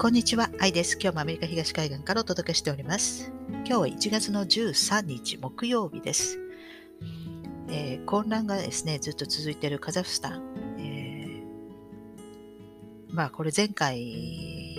こんにちは、愛です。今日もアメリカ東海岸からお届けしております。今日は1月の13日木曜日です。えー、混乱がですね、ずっと続いているカザフスタン。えー、まあ、これ前回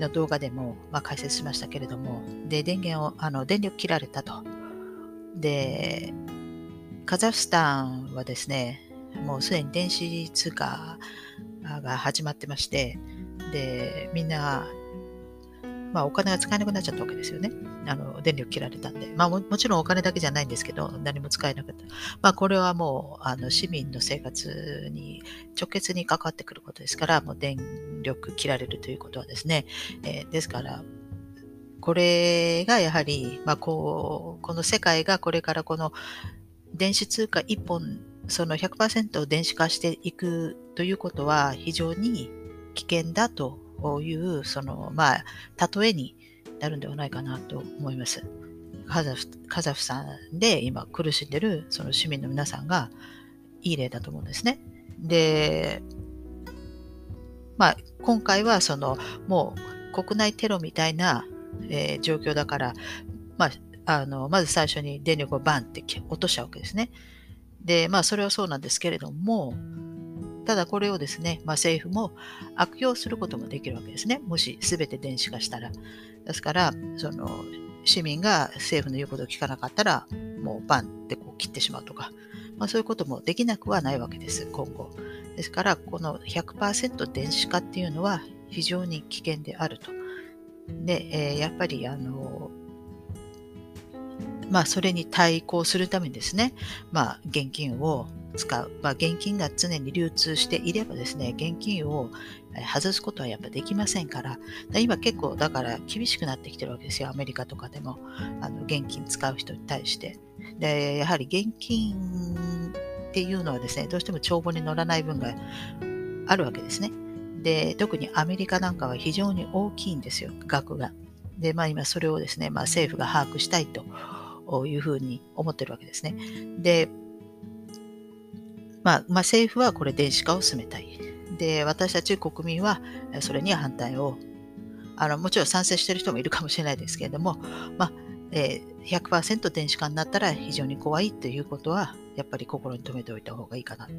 の動画でも、まあ、解説しましたけれども、で、電源を、あの、電力切られたと。で、カザフスタンはですね、もうすでに電子通貨が始まってまして、で、みんな、まあ、お金が使えなくなっちゃったわけですよね。あの、電力切られたんで。まあも、もちろんお金だけじゃないんですけど、何も使えなかった。まあ、これはもう、あの、市民の生活に直結に関わってくることですから、もう電力切られるということはですね、えー、ですから、これがやはり、まあ、こう、この世界がこれからこの電子通貨1本、その100%を電子化していくということは非常に危険だという、その、まあ、例えになるんではないかなと思います。カザフカザフさんで今苦しんでるその市民の皆さんがいい例だと思うんですね。で、まあ、今回はそのもう国内テロみたいな、えー、状況だから、まあ、あのまず最初に電力をバンって落としたわけですね。で、まあそれはそうなんですけれども、ただこれをですね、まあ、政府も悪用することもできるわけですね。もし全て電子化したら。ですから、その市民が政府の言うことを聞かなかったら、もうバンってこう切ってしまうとか、まあ、そういうこともできなくはないわけです、今後。ですから、この100%電子化っていうのは非常に危険であると。で、えー、やっぱりあのまあ、それに対抗するためにですね、まあ、現金を使う。まあ、現金が常に流通していればですね、現金を外すことはやっぱできませんから、今結構だから厳しくなってきてるわけですよ、アメリカとかでも。あの現金使う人に対して。で、やはり現金っていうのはですね、どうしても帳簿に乗らない分があるわけですね。で、特にアメリカなんかは非常に大きいんですよ、額が。で、まあ今それをですね、まあ政府が把握したいというふうに思ってるわけですね。で、まあ、まあ、政府はこれ電子化を進めたい。で、私たち国民はそれには反対を、あのもちろん賛成している人もいるかもしれないですけれども、まあえー、100%電子化になったら非常に怖いということは、やっぱり心に留めておいた方がいいかなと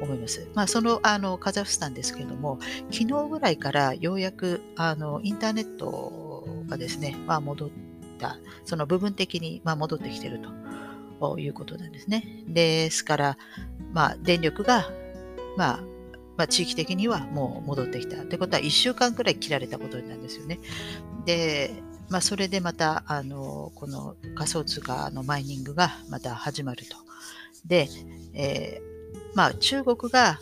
思います。まあ、そのあのカザフスタンですけれども、昨日ぐらいからようやくあのインターネットがですね、まあ、戻った、その部分的にまあ戻ってきているということなんですね。ですから、まあ、電力が、まあ、まあ、地域的にはもう戻ってきた。ってことは、1週間くらい切られたことなんですよね。で、まあ、それでまた、あの、この仮想通貨のマイニングがまた始まると。で、えー、まあ、中国が、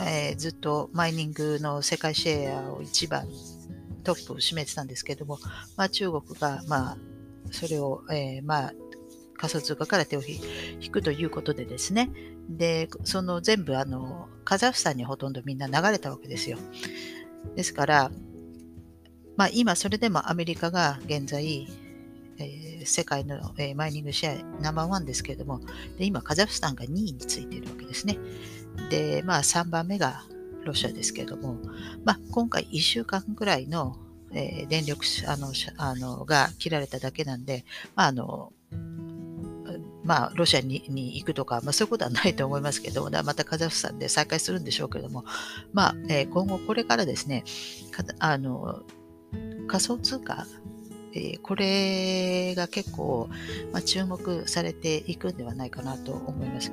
えー、ずっとマイニングの世界シェアを一番トップを占めてたんですけども、まあ、中国が、まあ、それを、えー、まあ、仮想通貨から手を引くということでですね、で、その全部あの、カザフスタンにほとんどみんな流れたわけですよ。ですから、まあ今それでもアメリカが現在、えー、世界の、えー、マイニングシェアナンバーワンですけれども、で今カザフスタンが2位についているわけですね。で、まあ3番目がロシアですけれども、まあ今回1週間ぐらいの、えー、電力あのあのが切られただけなんで、まああのまあ、ロシアにに行くとか、まあ、そういうことはないと思いますけど、またカザフスタンで再開するんでしょうけども、まあ、えー、今後これからですね、あの仮想通貨、えー、これが結構、まあ、注目されていくんではないかなと思います。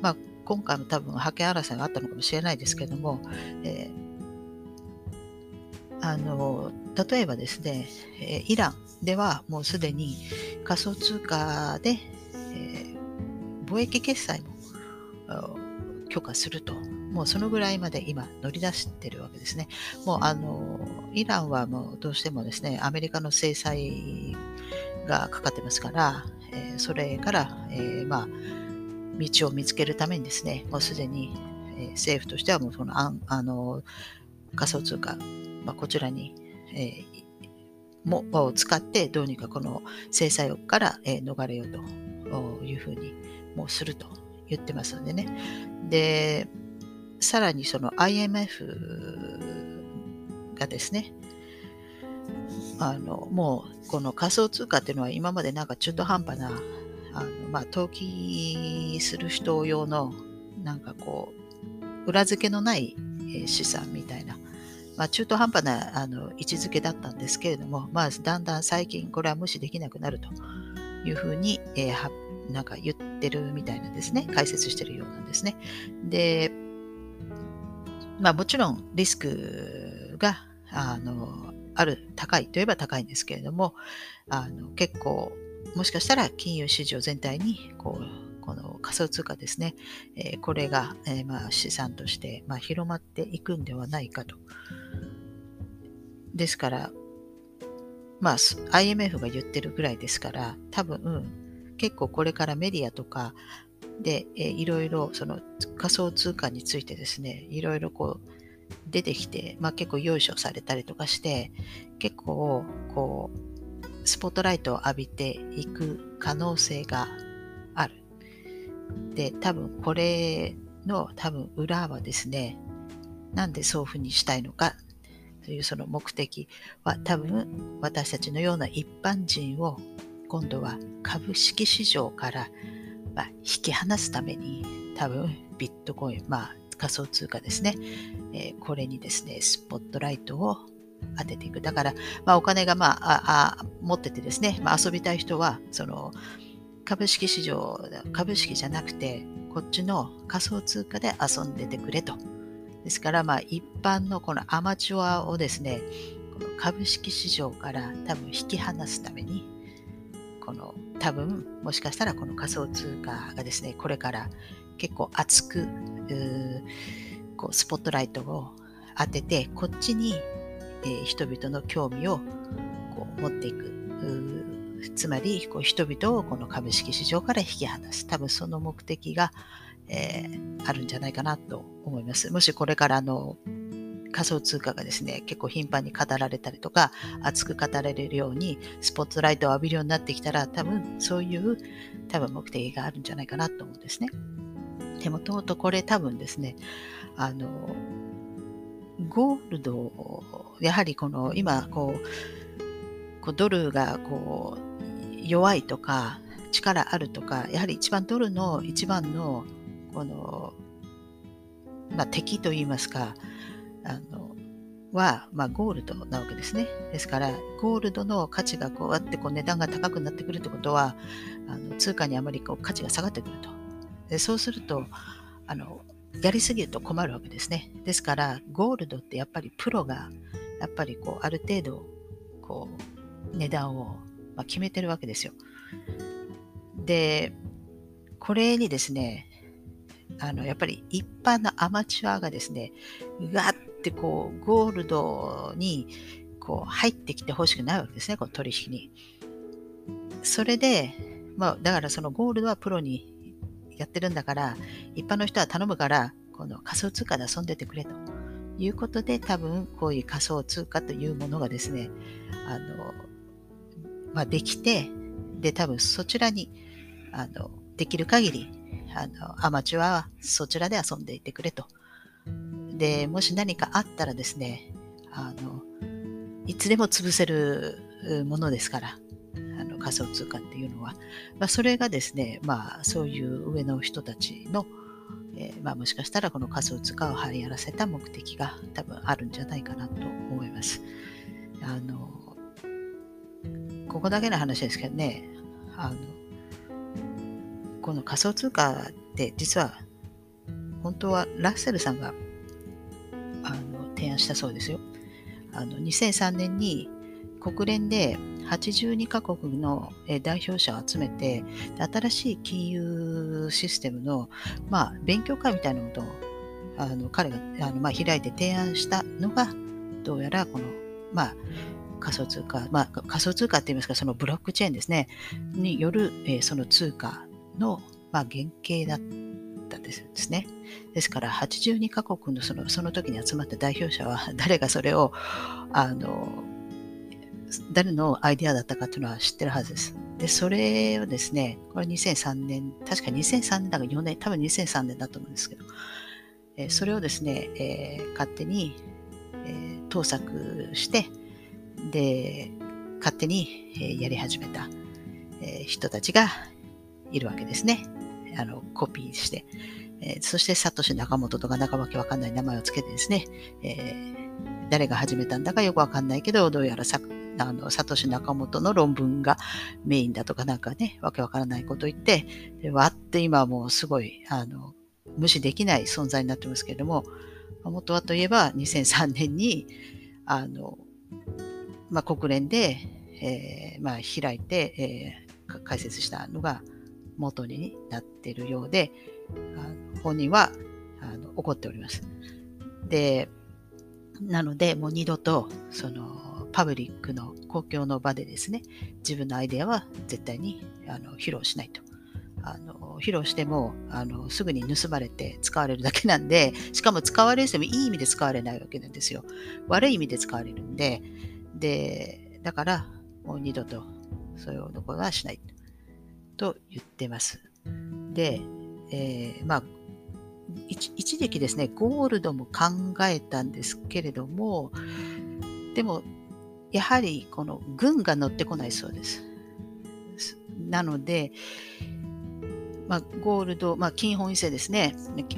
まあ、今回も多分覇権争いがあったのかもしれないですけども、えー、あの例えばですね、イランではもうすでに仮想通貨でえー、貿易決済も許可すると、もうそのぐらいまで今乗り出してるわけですね。もうあの、イランはもうどうしてもですね、アメリカの制裁がかかってますから、えー、それから、えー、まあ、道を見つけるためにですね、もうすでに、え、政府としてはもうそのああの仮想通貨、まあ、こちらに、えもを使ってどうにかこの制裁から、え逃れようというふうにもうすると言ってますのでね。で、さらにその IMF がですね、あのもうこの仮想通貨っていうのは今までなんか中途半端なあの、まあ、投機する人用のなんかこう裏付けのない資産みたいな、まあ、中途半端なあの位置づけだったんですけれども、まあ、だんだん最近これは無視できなくなるというふうに、えー、なんか言ってるみたいなんですね。解説してるようなんですね。でまあもちろんリスクがあのある高いといえば高いんですけれどもあの結構もしかしたら金融市場全体にこうこの仮想通貨ですね、えー、これが、えー、まあ資産として、まあ、広まっていくんではないかと。ですから、まあ、IMF が言ってるぐらいですから、多分、うん、結構これからメディアとかで、え、いろいろその仮想通貨についてですね、いろいろこう出てきて、まあ、結構用意されたりとかして、結構こうスポットライトを浴びていく可能性がある。で、多分これの多分裏はですね、なんでそういうふうにしたいのかというその目的は多分私たちのような一般人を今度は株式市場からま引き離すために多分ビットコイン、まあ仮想通貨ですね、えこれにですね、スポットライトを当てていく。だから、まあ、お金が、まあ、あ持っててですね、まあ、遊びたい人は、その、株式市場、株式じゃなくて、こっちの仮想通貨で遊んでてくれと。ですから、まあ、一般のこのアマチュアをですね、この株式市場から多分引き離すために、この多分、もしかしたらこの仮想通貨がですね、これから結構熱く、こうスポットライトを当てて、こっちにえー、人々の興味をこう持っていく。つまりこう人々をこの株式市場から引き離す。多分その目的が、えー、あるんじゃないかなと思います。もしこれからの仮想通貨がですね、結構頻繁に語られたりとか、熱く語られるように、スポットライトを浴びるようになってきたら、多分そういう多分目的があるんじゃないかなと思うんですね。でもともとこれ多分ですね、あの、ゴールド、やはりこの今こう、こうドルがこう弱いとか力あるとか、やはり一番ドルの一番のこの、まあ、敵といいますか、あのは、まあ、ゴールドなわけですね。ですから、ゴールドの価値がこうやってこう値段が高くなってくるってことは、あの通貨にあまりこう価値が下がってくると。でそうすると、あのやりすぎると困るわけですね。ですから、ゴールドってやっぱりプロが、やっぱりこう、ある程度、こう、値段を、ま決めてるわけですよ。で、これにですね、あの、やっぱり一般のアマチュアがですね、うわってこう、ゴールドに、こう、入ってきてほしくないわけですね、この取引に。それで、まあ、だからそのゴールドはプロにやってるんだから、一般の人は頼むから、この仮想通貨で遊んでてくれということで、多分こういう仮想通貨というものがですね、あの、まあ、できて、で、多分そちらに、あの、できる限り、あの、アマチュアはそちらで遊んでいてくれと。で、もし何かあったらですね、あの、いつでも潰せるものですから、あの仮想通貨っていうのは、まあ、それがですね、まあ、そういう上の人たちの、えー、まあ、もしかしたらこの仮想通貨を流行らせた目的が多分あるんじゃないかなと思います。あのここだけの話ですけどね、あのこの仮想通貨って実は本当はラッセルさんが提案したそうですよ。あの2003年に国連で82カ国の代表者を集めて、新しい金融システムの、まあ、勉強会みたいなことをあの彼があの、まあ、開いて提案したのが、どうやらこの、まあ、仮想通貨、まあ、仮想通貨って言いますか、そのブロックチェーンですね、による、えー、その通貨の、まあ、原型だったんですね。ですから、82カ国のそのその時に集まった代表者は、誰がそれをあの誰のアイデアだったかというのは知ってるはずです。で、それをですね、これ2003年、確か2003年だか4年、多分2003年だと思うんですけど、え、それをですね、えー、勝手に、えー、盗作して、で、勝手に、えやり始めた、え人たちがいるわけですね。あの、コピーして。えそして、サトシ・ナカモトとか中わけわかんない名前をつけてですね、え誰が始めたんだかよくわかんないけど、どうやらさあのサトシ・ナカモトの論文がメインだとかなんかね、わけわからないこと言って、でわって今もうすごい、あの、無視できない存在になってますけれども、元はといえば2003年に、あの、まあ、国連で、えー、まあ、開いて、えー、解説したのが元になってるようで、あの本人はあの怒っております。で、なので、もう二度と、その、パブリックの公共の場でですね、自分のアイデアは絶対にあの披露しないと。あの披露してもあのすぐに盗まれて使われるだけなんで、しかも使われてもいい意味で使われないわけなんですよ。悪い意味で使われるんで、で、だからもう二度とそういうことはしないと言ってます。で、えー、まあ、一時期ですね、ゴールドも考えたんですけれども、でも、やはりこの軍が乗ってこないそうです。なので、まあ、ゴールド、まあ、金本位制ですね。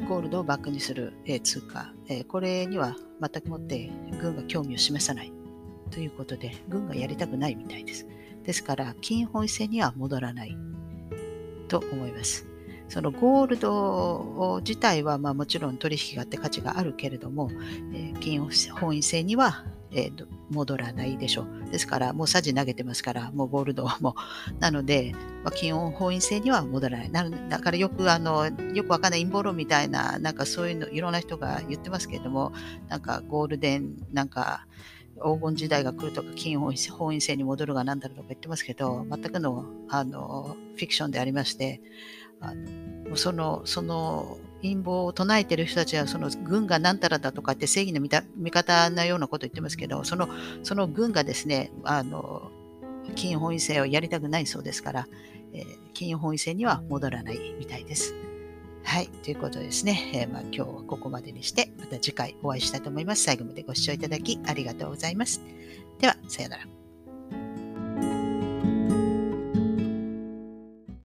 ゴールドをバックにする、えー、通貨、えー、これには全くもって軍が興味を示さないということで、軍がやりたくないみたいです。ですから、金本位制には戻らないと思います。そのゴールド自体はまあもちろん取引があって価値があるけれども、えー、金本位制にはえー、戻らないでしょう。ですから、もうさじ投げてますから、もうゴールドはもう、なので、ま、金本位制には戻らない。だからよく、あの、よくわかんない陰謀論みたいな、なんかそういうの、いろんな人が言ってますけれども、なんかゴールデン、なんか、黄金時代が来るとか、金本位制に戻るが何だろうとか言ってますけど、全くのあのフィクションでありまして、あのその、その陰謀を唱えてる人たちは、その軍が何たらだとかって正義の味方なようなこと言ってますけど、そのその軍がですね、あの金本位制をやりたくないそうですから、えー、金本位制には戻らないみたいです。はい。ということですね。えー、まあ、今日はここまでにして、また次回お会いしたいと思います。最後までご視聴いただきありがとうございます。では、さようなら。